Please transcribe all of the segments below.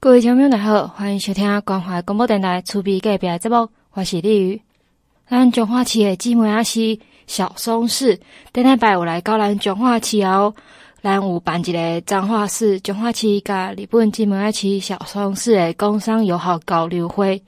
各位听众大家好，欢迎收听关怀广播电台厝边隔壁的节目，我是李宇。咱彰化市的姊妹阿是小松市，顶礼拜有来到咱彰化市后，咱有办一个彰化市、彰化市甲日本姊妹阿区小松市的工商友好交流会，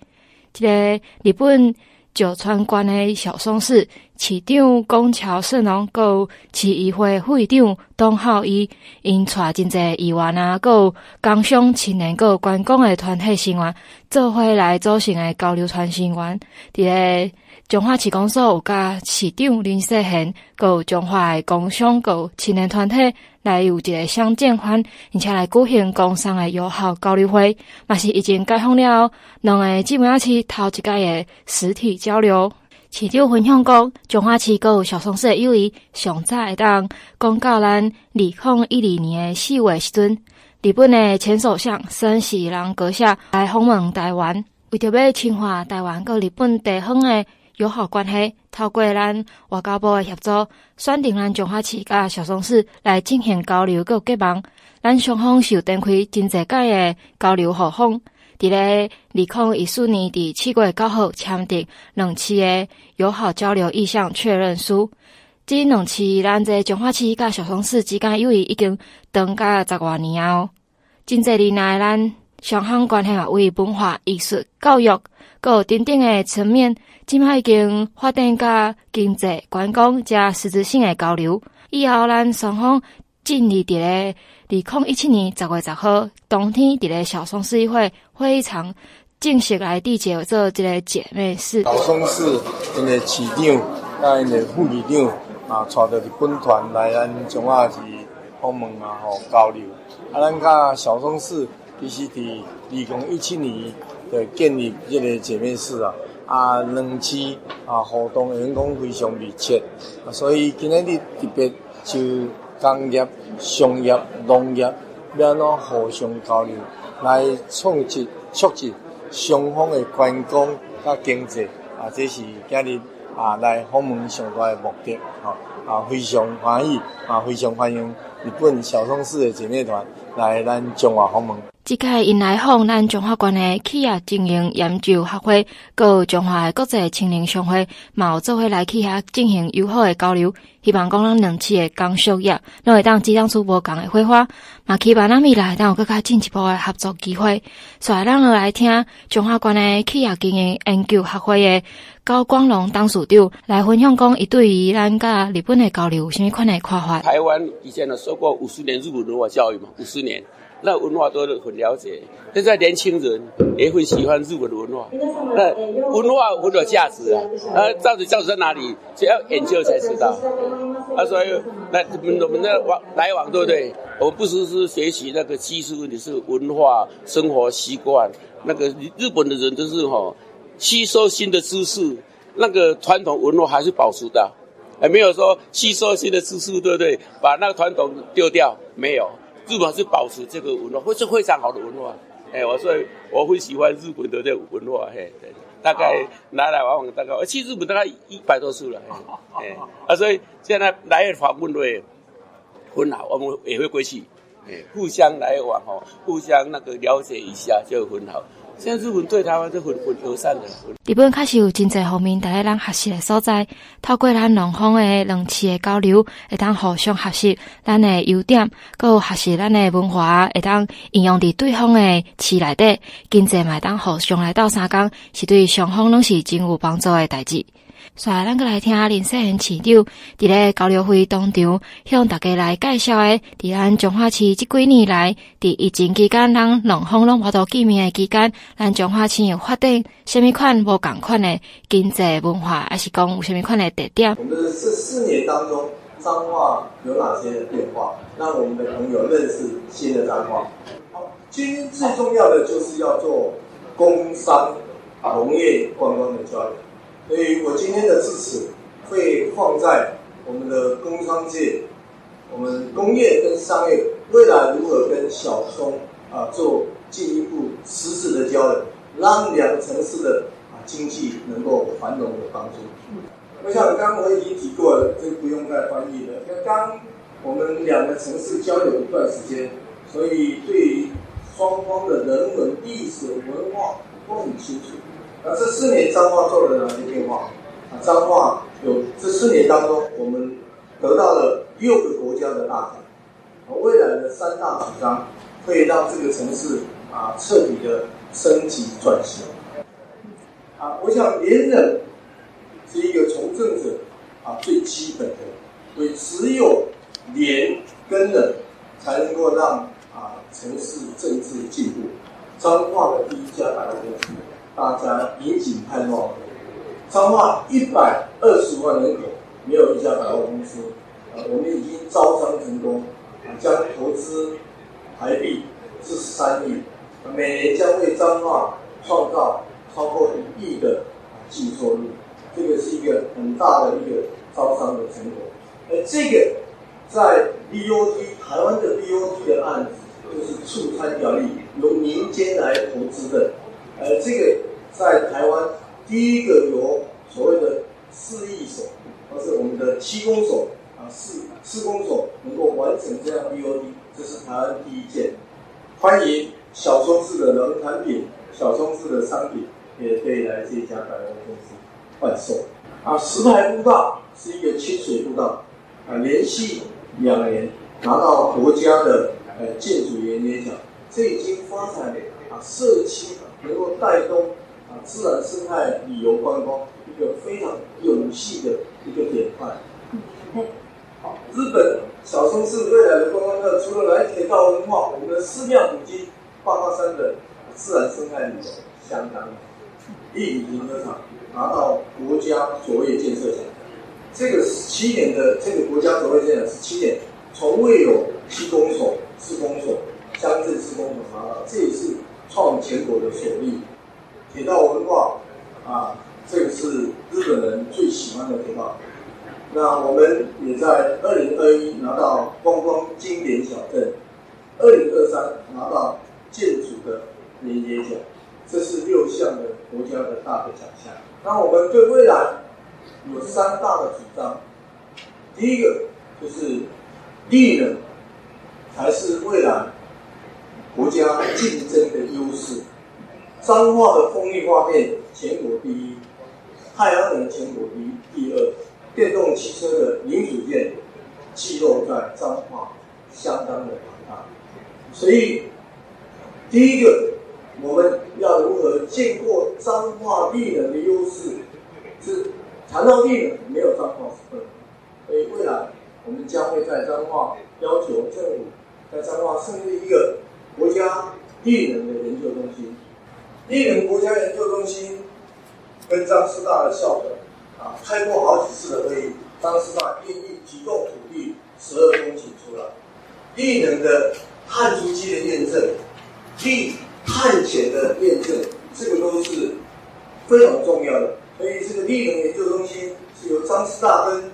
这个日本。九川县的小松市市长宫桥胜隆，有市议会会长东浩一，因带真侪议员啊，有工商青年，有观光的团体成员，做伙来组成的交流团成员。伫个彰化市公所有甲市长林世贤，有彰化的工商，有青年团体。来有一个相见欢，而且来举行工商诶友好交流会，嘛是已经解封了。两个姊妹仔市头一届诶实体交流，市长分享讲，彰化市有小松市的友谊，上早会当讲到咱二零一二年诶四月时阵，日本诶前首相森喜朗阁下来访问台湾，为着要深化台湾跟日本地方诶。友好关系，透过咱外交部的协助，选定咱彰化市甲小松市来进行交流，佮结盟。咱双方是有展开真侪届的交流互访。伫咧二零一四年伫七月九号签订两次的友好交流意向确认书。即两次咱这彰化市甲小松市之间友谊已经长达十外年哦。真侪年来，咱双方关系啊为文化艺术、教育，各等等的层面。即卖已经发展甲经济、观光加实质性的交流。以后咱双方尽力伫咧二零一七年十月十号当天伫咧小松市议会会议场正式来缔结做一个姐妹市。小松市因个市长甲因个副市长啊，带着日本团来咱彰化市访问啊，吼交流。啊，咱甲小松市其实伫二零一七年就建立这个姐妹市啊。啊，两次啊，互动员工非常密切，啊，所以今日日特别就工业、商业、农业要怎互相交流，来创设促进双方的观光甲经济，啊，这是今日啊来访问上大的目的，吼，啊，非常欢喜，啊，非常欢迎日本小松市的姐妹团来咱中华访问。即个因来访咱中华县的企业经营研究学会，佮彰化的国际青年商会，嘛有做伙来去遐进行友好的交流。希望讲咱两市的工商业，拢会当激荡出无共的火花。嘛期盼咱未来当有更加进一步的合作机会。所以，咱来听中华县的企业经营研究学会的高光荣董事长来分享讲，伊对于咱甲日本的交流有啥物款的看法？台湾以前呢受过五十年日本文化教育嘛，五十年。那文化都很了解，现在年轻人也会喜欢日本的文化。那文化很有价值啊！啊，到底价值在哪里？只要研究才知道。啊，所以那我们我们的往来往，对不对？我不只是学习那个技术问题，是文化、生活习惯。那个日本的人都是哈，吸收新的知识，那个传统文化还是保持的，还没有说吸收新的知识，对不对？把那个传统丢掉，没有。日本是保持这个文化，会是非常好的文化。哎，我说我会喜欢日本的这个文化。嘿，大概来来往往大概，我去日本大概一百多次了。哎，啊，所以现在来访问会很好，我们也会过去，哎，互相来往哦，互相那个了解一下就很好。现在日本对台湾是很友善的。日本确实有真侪方面，大家咱学习的所在，透过咱两方的两次的交流，会当互相学习咱的优点，佮学习咱的文化，会当应用伫对方的市内底，经济嘛当互相来到相共，是对双方拢是真有帮助的代志。所以，咱个来听林世贤市长伫咧交流会当中，向大家来介绍诶，伫咱彰化市这几年来，伫疫情期间，咱两方拢无多见面诶期间，咱彰化市有发展虾米款无共款诶经济文化，还是讲有虾米款诶特点？我们这四年当中，彰化有哪些变化，让我们的朋友认识新的彰化？今天最重要的就是要做工商、农业、观光的交流。所以我今天的致辞会放在我们的工商界，我们工业跟商业未来如何跟小松啊做进一步实质的交流，让两城市的啊经济能够繁荣的帮助。我想刚刚我已经提过了，这个不用再翻译了。刚刚我们两个城市交流一段时间，所以对于双方的人文、历史、文化都很清楚。那这四年彰化做了哪些变化？啊，彰化有这四年当中，我们得到了六个国家的大奖。未来的三大主张，会让这个城市啊彻底的升级转型。啊，我想连任是一个从政者啊最基本的，所以只有连跟忍才能够让啊城市政治进步。彰化的第一家百货公司。大家引颈盼望。彰化一百二十万人口，没有一家百货公司。啊，我们已经招商成功，啊，将投资台币四十三亿，每年将为彰化创造超过一亿的净收入。这个是一个很大的一个招商的成果。而这个在 BOT 台湾的 BOT 的案子，就是促参条例，由民间来投资的。呃，这个。在台湾第一个由所谓的市役所，或是我们的七公所啊，四四公所能够完成这样 BOD，这是台湾第一件。欢迎小松市的农产品、小松市的商品也可以来这家百货公司贩售。啊，石牌步道是一个清水步道，啊，连续两年拿到国家的呃建筑员年奖，这已经发展啊社区能够带动。啊，自然生态旅游观光一个非常有戏的一个典范。好，日本小松市未来的观光客，除了来铁道文化，我们的寺庙古迹、八卦山的自然生态旅游相当。立体停车场拿到国家卓越建设奖，这个十七年的这个国家卓越建设奖十七年，从未有区公所、市公所、乡镇市公所拿到，这也是创全国的首例。铁道文化啊，这个是日本人最喜欢的铁道。那我们也在二零二一拿到观光经典小镇，二零二三拿到建筑的年节奖，这是六项的国家的大的奖项。那我们对未来有三大的主张，第一个就是利润才是未来国家竞争的优势。彰化的风力发电全国第一，太阳能全国第一，第二，电动汽车的零组件记录在彰化相当的庞大，所以第一个我们要如何建构彰化地能的优势？是谈到地能，没有彰化是不能。所以未来我们将会在彰化要求政府在彰化设立一个国家绿能的研究中心。绿能国家研究中心跟张师大的校本啊开过好几次的会议，张师大愿意提供土地十二公顷出来，绿能的碳足迹的验证，地碳权的验证，这个都是非常重要的。所以这个绿能研究中心是由张师大跟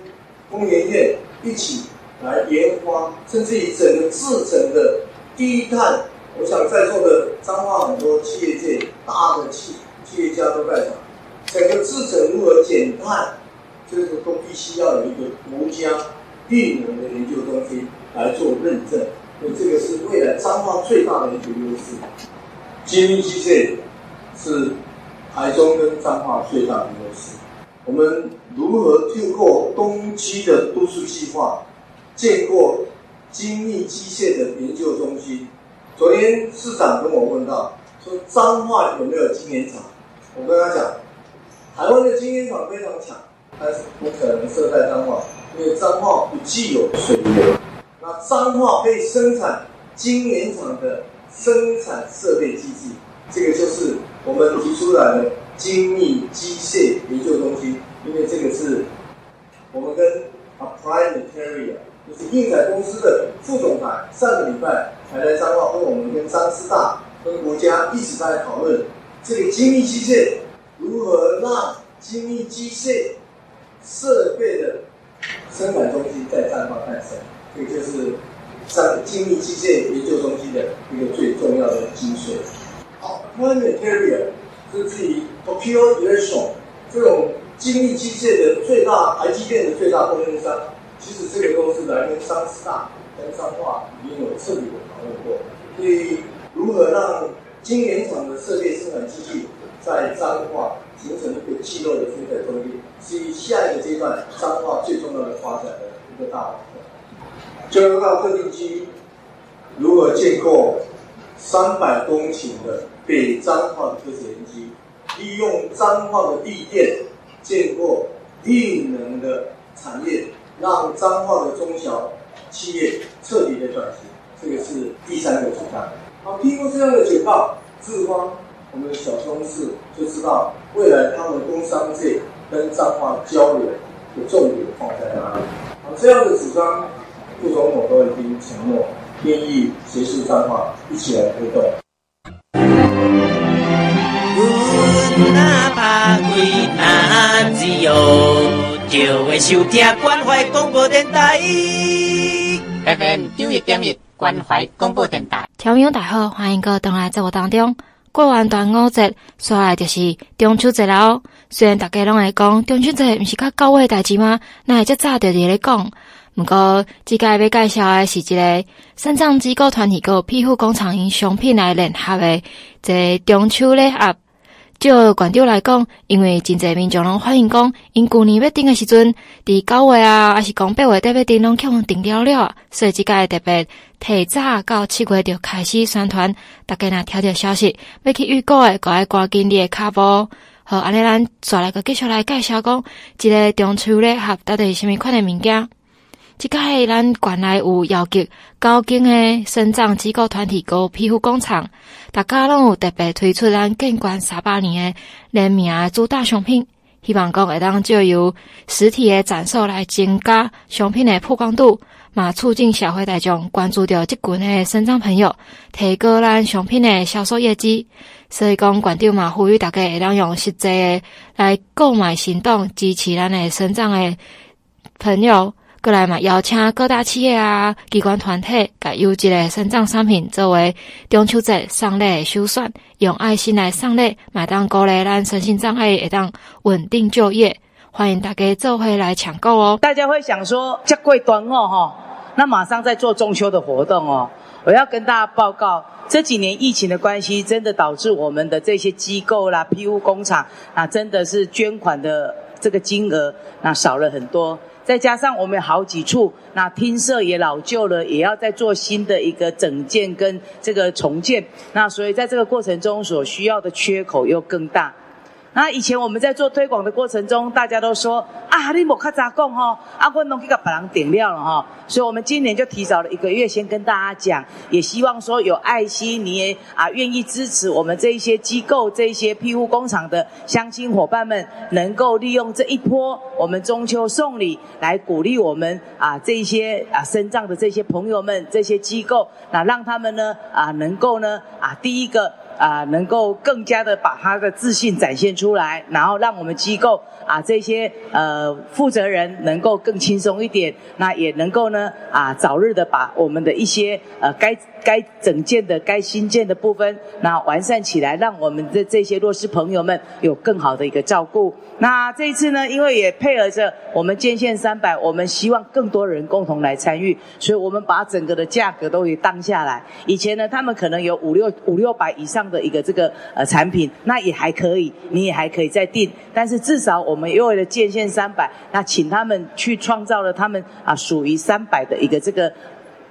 工研院一起来研发，甚至于整个制成的低碳。我想在座的彰化很多企业界大的企企业家都在场，整个制程如何减碳，这个都必须要有一个国家绿能的研究中心来做认证，所以这个是未来彰化最大的一个优势。精密机械是台中跟彰化最大的优势。我们如何透过东区的都市计划，建构精密机械的研究中心？昨天市长跟我问到，说彰化有没有晶圆厂？我跟他讲，台湾的晶圆厂非常强，但是不可能设在彰化，因为彰化不具有水源。那彰化可以生产晶圆厂的生产设备机器，这个就是我们提出来的精密机械研究中心，因为这个是我们跟 Applied Material 就是应材公司的副总裁，上个礼拜还来彰化，跟我们跟张师大跟国家一直在讨论这个精密机械如何让精密机械设备的生产中心在彰化诞生，这个就是彰精密机械研究中心的一个最重要的精髓。好，Material 是自于 Tokyo Electron 这种精密机械的最大台积电的最大供应商。其实这个公司来跟张师大跟彰化已经有彻底的讨论过，所以如何让晶圆厂的设备生产机器在彰化形成一个肌肉的生产动力，是下一个阶段彰化最重要的发展的一个大方向。就要靠特定机如何建构三百公顷的北彰化的科学园区，利用彰化的地电建构绿能的产业，让彰化的中小企业彻底的转型。这个是第三个主张。好，听过这样的简报，志光，我们的小松市就知道未来他们工商界跟彰化交流的重点放在哪里。好，这样的主张，副总统都已经承诺愿意协助彰化一起来推动。就会收听关怀广播电台 FM 九一点一。关怀广播电台，听众大家好，欢迎各位回来节目当中。过完端午节，接下来就是中秋节了。虽然大家拢会讲中秋节不是较高位代志吗？那会较早就伫咧讲。不过，即个要介绍的是一个身障机构团体，个庇护工厂因商品来联合的这中秋礼盒。就馆长来讲，因为真侪民众拢欢迎讲，因旧年要订的时阵，伫九月啊，还是讲八月底要订，拢叫订了了，所以即个特别提早到七月就开始宣传，大家若听着消息要去预购的，赶快赶紧你的卡包。好，安尼咱再来个继续来介绍讲，即个中秋礼盒到底是虾米款的物件？即个系咱馆内有邀集高经诶生长机构团体个皮肤工厂，大家拢有特别推出咱建馆三百年诶联名主打商品，希望讲会当借由实体诶展售来增加商品诶曝光度，嘛促进社会大众关注到即群诶生长朋友，提高咱商品诶销售业绩。所以讲馆长嘛呼吁大家会当用实际诶来购买行动支持咱诶生长诶朋友。过来嘛，邀请各大企业啊、机关团体，甲优质的身障商品作为中秋节送礼的首选，用爱心来送礼，买当鼓励咱身心障碍会当稳定就业，欢迎大家做回来抢购哦。大家会想说，这贵端哦哈，那马上在做中秋的活动哦。我要跟大家报告，这几年疫情的关系，真的导致我们的这些机构啦、庇护工厂啊，真的是捐款的这个金额那少了很多。再加上我们有好几处，那厅舍也老旧了，也要再做新的一个整建跟这个重建，那所以在这个过程中所需要的缺口又更大。那以前我们在做推广的过程中，大家都说啊，你莫卡咋讲吼，啊，我拢去个把人点亮了哈。所以我们今年就提早了一个月，先跟大家讲，也希望说有爱心，你也啊愿意支持我们这一些机构、这一些庇护工厂的乡亲伙伴们，能够利用这一波我们中秋送礼来鼓励我们啊这一些啊身障的这些朋友们、这些机构，那让他们呢啊能够呢啊第一个。啊，能够更加的把他的自信展现出来，然后让我们机构啊这些呃负责人能够更轻松一点，那也能够呢啊早日的把我们的一些呃该该整建的、该新建的部分，那完善起来，让我们的这些弱势朋友们有更好的一个照顾。那这一次呢，因为也配合着我们建县三百，我们希望更多人共同来参与，所以我们把整个的价格都给当下来。以前呢，他们可能有五六五六百以上的一个这个呃产品，那也还可以，你也还可以再定。但是至少我我们又为了建县三百，那请他们去创造了他们啊属于三百的一个这个。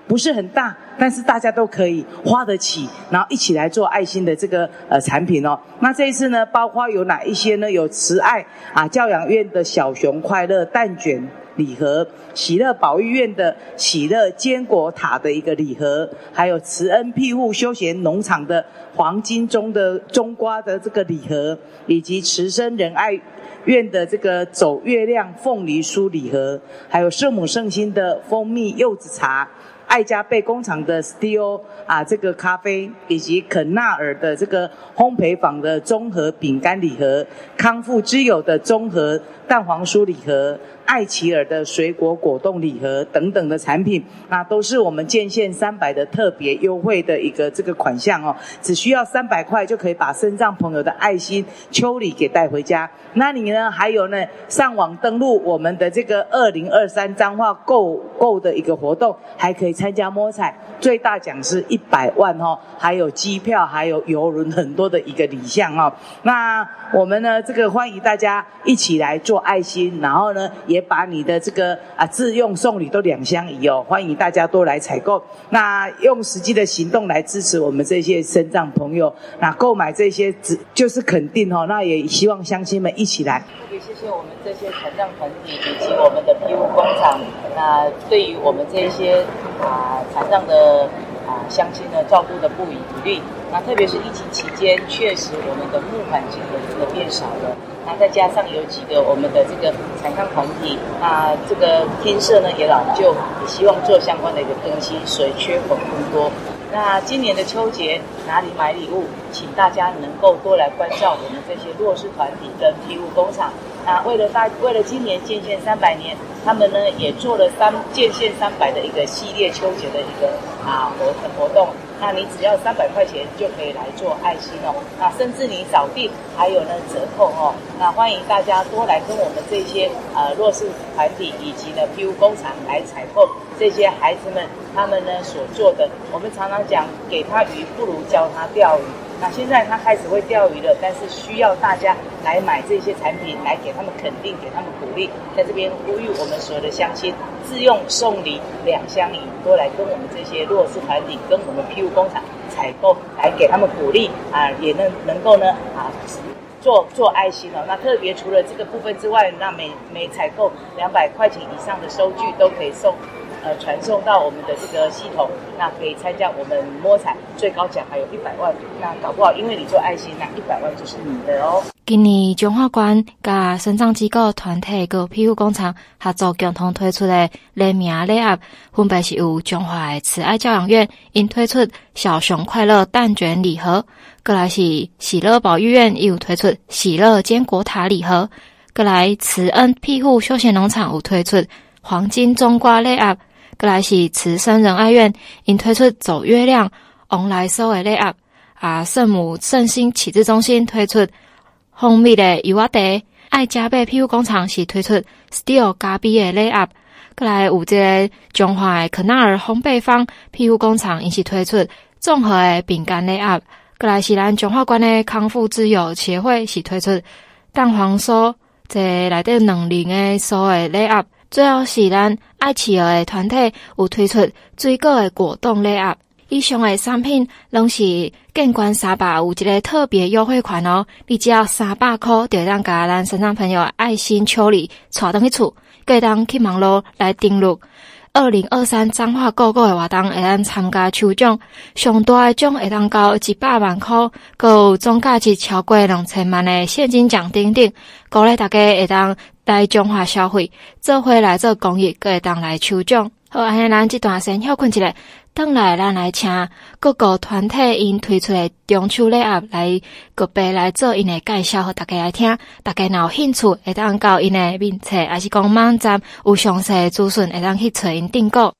不是很大，但是大家都可以花得起，然后一起来做爱心的这个呃产品哦。那这一次呢，包括有哪一些呢？有慈爱啊教养院的小熊快乐蛋卷礼盒，喜乐保育院的喜乐坚果塔的一个礼盒，还有慈恩庇护休闲农场的黄金中的中瓜的这个礼盒，以及慈生仁爱院的这个走月亮凤梨酥礼盒，还有圣母圣心的蜂蜜柚子茶。爱家贝工厂的 Steel 啊，这个咖啡，以及肯纳尔的这个烘焙坊的综合饼干礼盒，康复之友的综合蛋黄酥礼盒，爱琪儿的水果果冻礼盒等等的产品，那都是我们建县三百的特别优惠的一个这个款项哦，只需要三百块就可以把身障朋友的爱心秋礼给带回家。那你呢？还有呢？上网登录我们的这个二零二三彰化购购的一个活动，还可以参加摸彩，最大奖是一百万哦，还有机票，还有游轮，很多的一个礼项哦。那我们呢，这个欢迎大家一起来做爱心，然后呢，也把你的这个啊自用送礼都两相宜哦，欢迎大家多来采购。那用实际的行动来支持我们这些身障朋友，那购买这些只就是肯定哦。那也希望乡亲们一起来。特别谢谢我们这些残障团体以及我们的皮肤工厂，那对于我们这些啊残障的。啊，乡亲呢照顾的不遗余力。那特别是疫情期间，确实我们的募款金额真的变少了。那再加上有几个我们的这个产康团体，那这个厅舍呢也老旧，也希望做相关的一个更新，所以缺口更多。那今年的秋节哪里买礼物？请大家能够多来关照我们这些弱势团体跟庇护工厂。那为了大，为了今年建县三百年，他们呢也做了三建县三百的一个系列秋节的一个啊活活动。那你只要三百块钱就可以来做爱心哦。那甚至你早订还有呢折扣哦。那欢迎大家多来跟我们这些呃弱势团体以及呢 P.U 工厂来采购这些孩子们他们呢所做的。我们常常讲，给他鱼不如教他钓鱼。那现在他开始会钓鱼了，但是需要大家来买这些产品，来给他们肯定，给他们鼓励。在这边呼吁我们所有的乡亲，自用送礼两相宜，多来跟我们这些弱势团体，跟我们庇护工厂采购，来给他们鼓励啊，也能能够呢啊做做爱心哦。那特别除了这个部分之外，那每每采购两百块钱以上的收据都可以送。呃，传送到我们的这个系统，那可以参加我们摸彩，最高奖还有一百万。那搞不好，因为你做爱心，那一百万就是你的哦。今年彰化县甲身障机构团体个庇护工厂合作共同推出的联名礼盒，分别是由中华慈爱教养院因推出小熊快乐蛋卷礼盒，过来是喜乐保育院有推出喜乐坚果塔礼盒，过来慈恩庇护休闲农场有推出黄金种瓜礼盒。过来是慈生仁爱院，因推出走月亮往来收的礼盒，啊，圣母圣心启智中心推出蜂蜜的油啊茶，爱加倍庇护工厂是推出 Steel 咖啡的礼盒。过来有这个中华的可纳尔烘焙坊庇护工厂，因是推出综合的饼干礼盒。过来是咱彰化县的康复之友协会是推出蛋黄酥，这内底两零的酥的礼盒。最后是咱爱企鹅的团体有推出水果的果冻礼盒，以上的产品拢是建关三百有一个特别优惠款哦，你只要三百块就当甲咱身上朋友爱心抽礼带回去厝，可以当去网络来登录。二零二三彰化购购的活动会当参加抽奖，上大的奖会当到一百万块，搁有总价值超过两千万的现金奖等等，鼓励大家会当来彰化消费，做回来做公益，搁会当来抽奖。好，安尼咱这段先休困一下。等来，咱来请各个团体因推出的中秋礼盒来个别来做因的介绍，和大家来听。大家若有兴趣，会当到因的面册，还是讲网站有详细的资讯，会当去找因订购。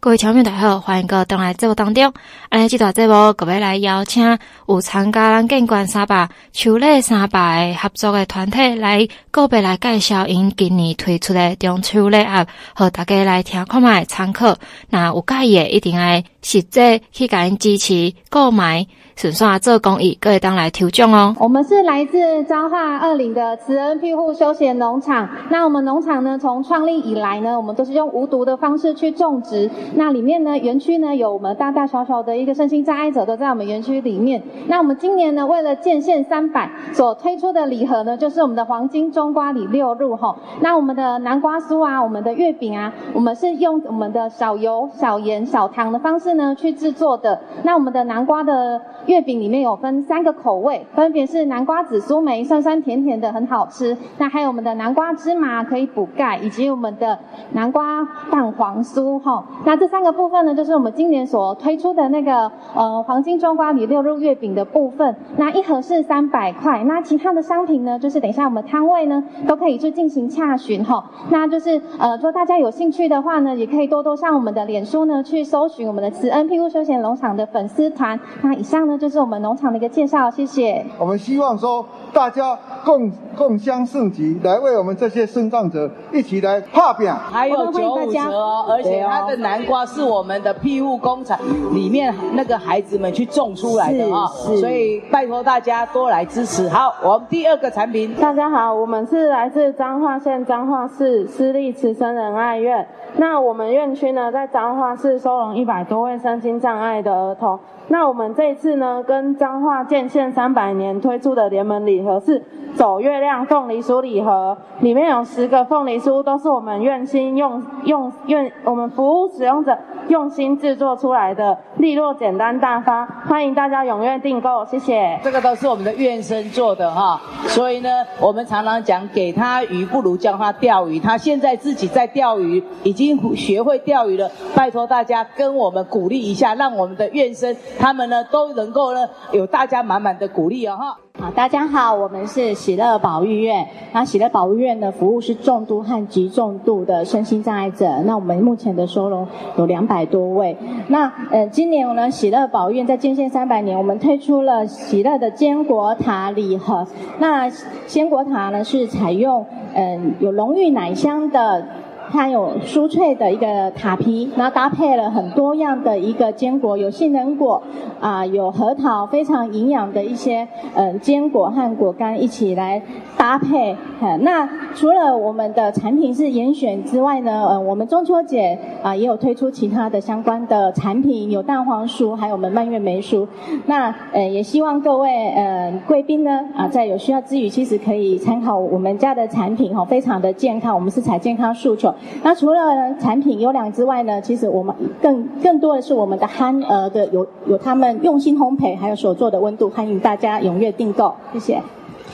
各位听众大家好，欢迎各位登来节目当中。安尼即段节目，各位来邀请有参加咱建县三百秋礼三百合作的团体来个别来介绍因今年推出的中秋礼盒，和大家来听看卖参考。那有介意的，一定要实际去甲因支持购买。顺顺做公益，各位当来抽奖哦。我们是来自彰化二林的慈恩庇护休闲农场。那我们农场呢，从创立以来呢，我们都是用无毒的方式去种植。那里面呢，园区呢有我们大大小小的一个身心障碍者都在我们园区里面。那我们今年呢，为了建县三百所推出的礼盒呢，就是我们的黄金中瓜礼六入吼。那我们的南瓜酥啊，我们的月饼啊，我们是用我们的少油、少盐、少糖的方式呢去制作的。那我们的南瓜的月饼里面有分三个口味，分别是南瓜紫苏梅，酸酸甜甜的，很好吃。那还有我们的南瓜芝麻可以补钙，以及我们的南瓜蛋黄酥哈。那这三个部分呢，就是我们今年所推出的那个呃黄金中瓜里六入月饼的部分。那一盒是三百块。那其他的商品呢，就是等一下我们摊位呢都可以去进行洽询哈。那就是呃，如果大家有兴趣的话呢，也可以多多上我们的脸书呢去搜寻我们的慈恩庇护休闲农场的粉丝团。那以上呢就是我们农场的一个介绍，谢谢。我们希望说大家共共襄盛举，来为我们这些生障者一起来打拼。还有九五折哦，而且它的南瓜是我们的庇护工厂里面那个孩子们去种出来的啊，所以拜托大家多来支持。好，我们第二个产品，大家好，我们是来自彰化县彰化市私立慈生仁爱院。那我们院区呢，在彰化市收容一百多位身心障碍的儿童。那我们这一次呢，跟彰化建县三百年推出的联盟礼盒是走月亮凤梨酥礼盒，里面有十个凤梨酥，都是我们院心用用院我们服务使用者用心制作出来的，利落简单大方，欢迎大家踊跃订购，谢谢。这个都是我们的院生做的哈，所以呢，我们常常讲给他鱼不如教他钓鱼，他现在自己在钓鱼，已经学会钓鱼了，拜托大家跟我们鼓励一下，让我们的院生。他们呢都能能够呢有大家满满的鼓励哦哈。好，大家好，我们是喜乐保育院。那喜乐保育院的服务是重度和极重度的身心障碍者。那我们目前的收容有两百多位。那呃，今年呢，喜乐保育院在建县三百年，我们推出了喜乐的坚果塔礼盒。那坚果塔呢是采用嗯、有浓郁奶香的。它有酥脆的一个塔皮，然后搭配了很多样的一个坚果，有杏仁果啊、有核桃，非常营养的一些嗯、坚果和果干一起来搭配。嗯、那除了我们的产品是严选之外呢，呃，我们中秋节啊、也有推出其他的相关的产品，有蛋黄酥，还有我们蔓越莓酥。那呃也希望各位呃贵宾呢啊、在有需要之余，其实可以参考我们家的产品哈，非常的健康，我们是采健康诉求。那除了产品优良之外呢，其实我们更更多的是我们的憨儿的有有他们用心烘焙，还有所做的温度，欢迎大家踊跃订购，谢谢。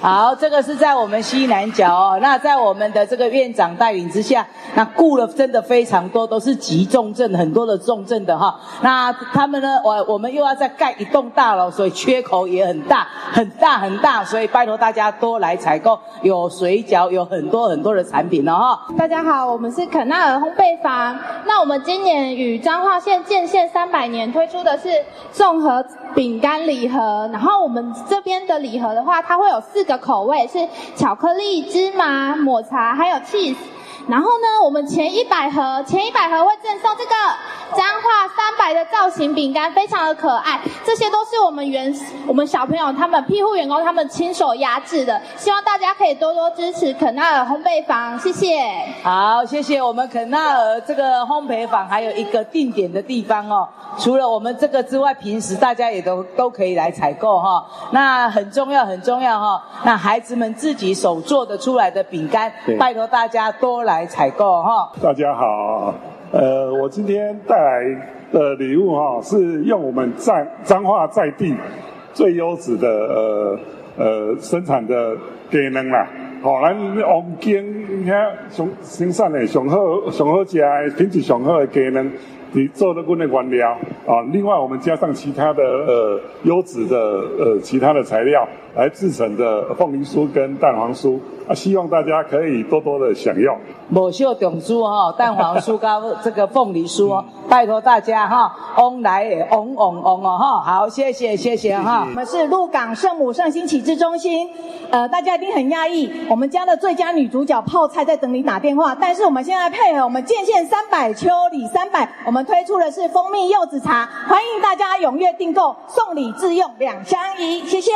好，这个是在我们西南角哦。那在我们的这个院长带领之下，那雇了真的非常多，都是急重症，很多的重症的哈。那他们呢，我我们又要再盖一栋大楼，所以缺口也很大，很大很大。所以拜托大家多来采购，有水饺，有很多很多的产品哦哈。大家好，我们是肯纳尔烘焙坊。那我们今年与彰化县建县三百年推出的是综合饼干礼盒，然后我们这边的礼盒的话，它会有四个。口味是巧克力、芝麻、抹茶，还有 cheese。然后呢，我们前一百盒，前一百盒会赠送这个彰化三百的造型饼干，非常的可爱。这些都是我们员我们小朋友他们庇护员工他们亲手压制的，希望大家可以多多支持肯纳尔烘焙坊，谢谢。好，谢谢我们肯纳尔这个烘焙坊，还有一个定点的地方哦。除了我们这个之外，平时大家也都都可以来采购哈。那很重要，很重要哈。那孩子们自己手做的出来的饼干，拜托大家多来来采购哈。大家好，呃，我今天带来的礼物哈，是用我们在彰化在地最优质的呃呃生产的鸡卵啦。好，咱黄金遐上生产的上好上好食的品质上好的鸡卵。你做的过的原料啊，另外我们加上其他的呃优质的呃其他的材料来制成的凤梨酥跟蛋黄酥啊，希望大家可以多多的享用。某秀中酥哈，蛋黄酥跟这个凤梨酥哦，拜托大家哈，翁来嗡嗡嗡哦哈，好，谢谢谢谢哈。我们是鹿港圣母圣心启智中心，呃，大家一定很讶异，我们家的最佳女主角泡菜在等你打电话，但是我们现在配合我们建县三百秋里三百，我们。推出的是蜂蜜柚子茶，欢迎大家踊跃订购，送礼自用两相宜，谢谢。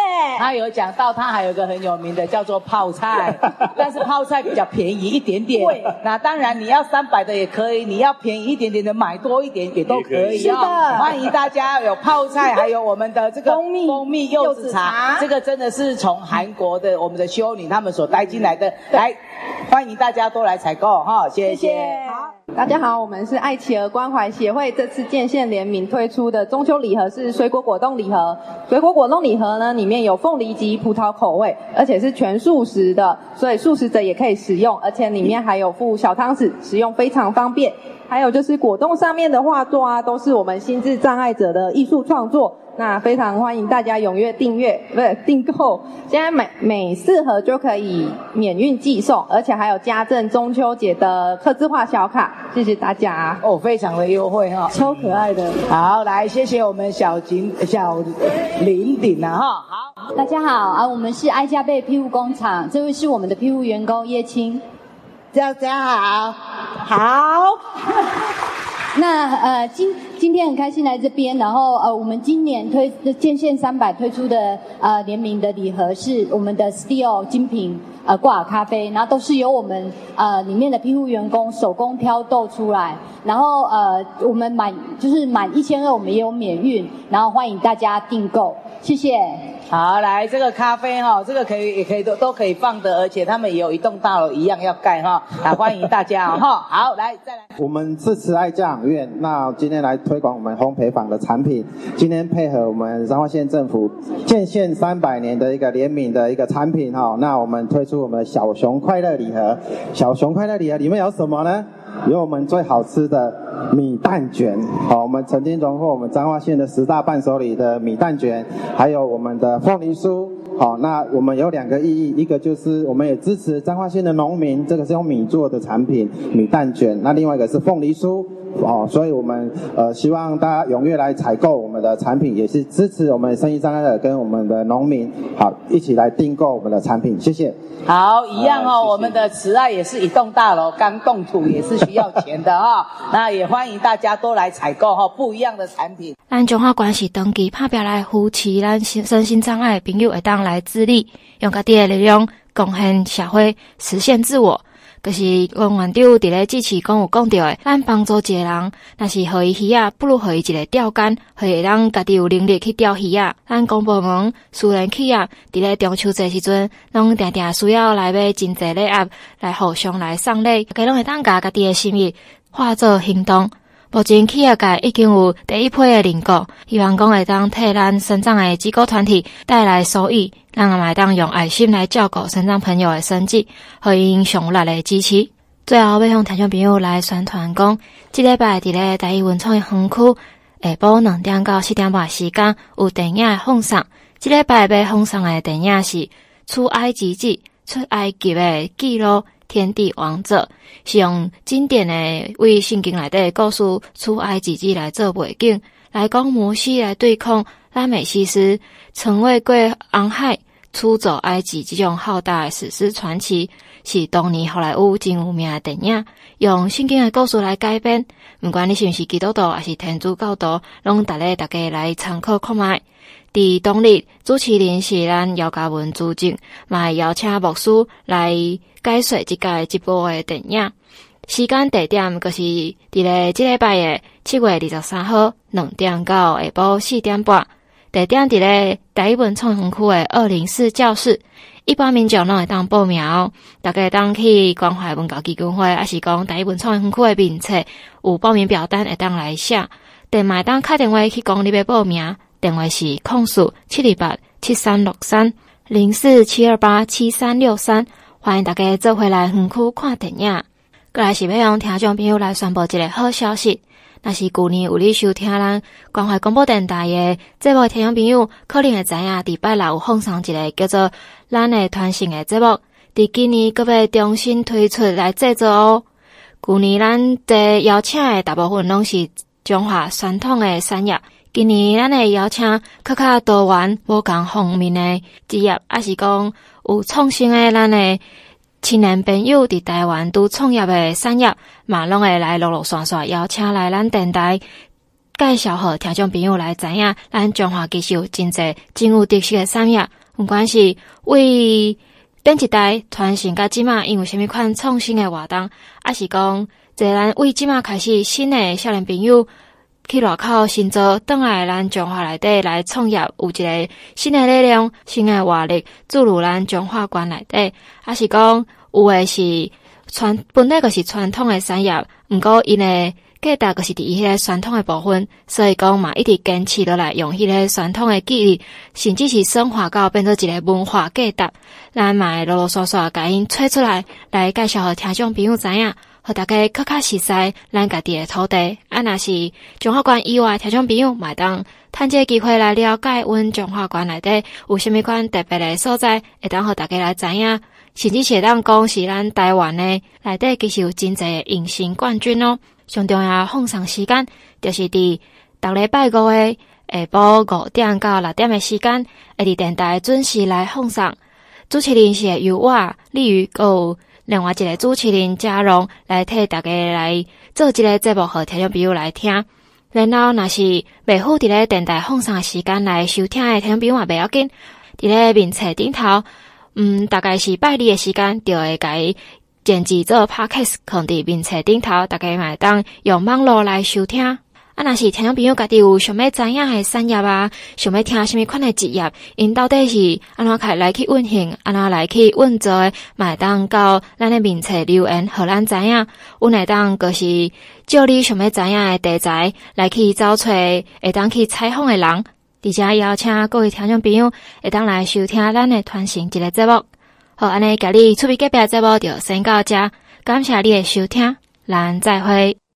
讲到，它还有个很有名的叫做泡菜，但是泡菜比较便宜一点点。对，那当然你要三百的也可以，你要便宜一点点的买多一点也都可以。是的，欢迎大家有泡菜，还有我们的这个蜂蜜蜂蜜柚子茶，这个真的是从韩国的我们的修女他们所带进来的，来欢迎大家都来采购哈，谢谢。谢谢好。大家好，我们是爱企鹅关怀协会，这次建县联名推出的中秋礼盒是水果果冻礼盒。水果果冻礼盒呢，里面有凤梨及葡萄口味，而且是全素食的，所以素食者也可以食用，而且里面还有附小汤匙，食用非常方便。还有就是果冻上面的画作啊，都是我们心智障碍者的艺术创作。那非常欢迎大家踊跃订阅，不是订购。现在每每四盒就可以免运寄送，而且还有加赠中秋节的刻字化小卡。谢谢大家哦，非常的优惠哈，超可爱的。好，来谢谢我们小景小林鼎啊哈。好，大家好啊，我们是爱家贝庇护工厂，这位是我们的庇护员工叶青。大家好，好。那呃，今今天很开心来这边，然后呃，我们今年推建线三百推出的呃联名的礼盒是我们的 Steel 精品呃挂耳咖啡，然后都是由我们呃里面的庇护员工手工挑豆出来，然后呃我们满就是满一千二我们也有免运，然后欢迎大家订购，谢谢。好，来这个咖啡哈，这个可以也可以都都可以放的，而且他们也有一栋大楼一样要盖哈，来欢迎大家哈。好，来再来，我们是慈爱教养院，那今天来推广我们烘焙坊的产品，今天配合我们彰化县政府建县三百年的一个联名的一个产品哈，那我们推出我们的小熊快乐礼盒，小熊快乐礼盒里面有什么呢？有我们最好吃的米蛋卷，好，我们曾经荣获我们彰化县的十大伴手礼的米蛋卷，还有我们的凤梨酥，好，那我们有两个意义，一个就是我们也支持彰化县的农民，这个是用米做的产品，米蛋卷，那另外一个是凤梨酥。哦，所以我们呃希望大家踊跃来采购我们的产品，也是支持我们生意障碍的跟我们的农民，好，一起来订购我们的产品，谢谢。好，一样哦，我们的慈爱也是一栋大楼，刚动土也是需要钱的哈、哦，那也欢迎大家都来采购哈，不一样的产品。咱中华关系登记拍表来扶持咱身心障碍朋友会当来自立，用家己的力量贡献社会，实现自我。就是王院长伫咧致辞讲有讲着诶，咱帮助一个人，若是互伊鱼仔，不如互伊一个钓竿，互伊让家己有能力去钓鱼仔。咱公部门、私人企业伫咧中秋节时阵，拢定定需要来买真侪礼盒，来互相来送礼，家拢会当甲家己诶心意化作行动。目前企业界已经有第一批的认购，希望讲会当替咱身障的机构团体带来收益，让我们当用爱心来照顾身障朋友的生计，欢迎上力的支持。最后要向听众朋友来宣传讲，即礼拜伫咧台艺文创园区下晡两点到四点半时间有电影的放送。即礼拜要放送的电影是《出埃及记》，出埃及的记录。天地王者是用经典的为圣经内底故事出埃及记来做背景，来讲摩西来对抗拉美西斯，曾为过红海出走埃及这种浩大的史诗传奇，是当年好莱坞真有名的电影，用圣经的故事来改编。不管你是不是基督徒，还是天主教徒，拢大家大家来参考看卖。伫当日主持人是咱姚嘉文主政，嘛邀请牧师来解说这届直播的电影。时间地点就是伫咧即礼拜的七月二十三号两点到下晡四点半。地点伫咧台艺文创园区的二零四教室。一般民众拢会当报名，哦大家当去关怀文教基金会，还是讲台艺文创园区的名册有报名表单会当来写。电话当打电话去讲你要报名。电话是控诉七二八七三六三零四七二八七三六三，欢迎大家做回来园区看电影。过来是要用听众朋友来宣布一个好消息，那是旧年有你收听咱关怀广播电台的节目，听众朋友可能会知影，礼拜六有放送一个叫做咱的团信的节目，伫今年阁要重新推出来制作哦。旧年咱在邀请的大部分拢是中华传统的产业。今年咱会邀请较较多元、无共方面的职业，还是讲有创新的咱的青年朋友伫台湾都创业的产业，嘛拢会来陆陆续续邀请来咱电台介绍，互听众朋友来知影，咱中华其实有真侪真有特色的产业，毋管是为电视台传承甲即马，因为虾米款创新的活动，还是讲在咱为即马开始新的少年朋友。去外口寻找，倒来咱中华内底来创业，有一个新的力量、新的活力注入咱中华关内底。还是讲有诶是传本来就是传统的产业，毋过因为价值就是伫迄个传统诶部分，所以讲嘛一直坚持落来用迄个传统诶技艺，甚至是升华到变做一个文化价值。咱嘛会啰啰嗦嗦甲因吹出来，来介绍互听众朋友知影，互大家较较熟悉咱家己的土地。啊，若是中华馆以外听众朋友，嘛当趁这个机会来了解阮中华馆内底有虾米款特别的所在，会当互大家来知影。甚至是当讲是咱台湾的内底，其实有真侪隐形冠军哦。上重要放送时间，就是伫逐礼拜五的下晡五点到六点的时间，会伫电台准时来放送。主持人是由我立宇，有另外一个主持人嘉荣来替大家来做一个节目，和听众朋友来听。然后，若是未赴伫咧电台放送时间来收听的听众朋友也袂要紧，伫咧面册顶头。嗯，大概是拜二的时间，就会改剪辑做 podcast，放伫面册顶头，大家买当用网络来收听。啊，若是听众朋友家己有想要知影诶产业啊，想要听什么款诶职业，因到底是安怎开来去运行，安怎来去运作的，买当到咱诶面册留言，互咱知影。阮会当就是照你想要知影诶题材来去找找，会当去采访诶人。而且邀请各位听众朋友会当来收听咱诶传承一个节目。好，安尼，今日厝边隔壁节目就先到这，感谢你的收听，咱再会。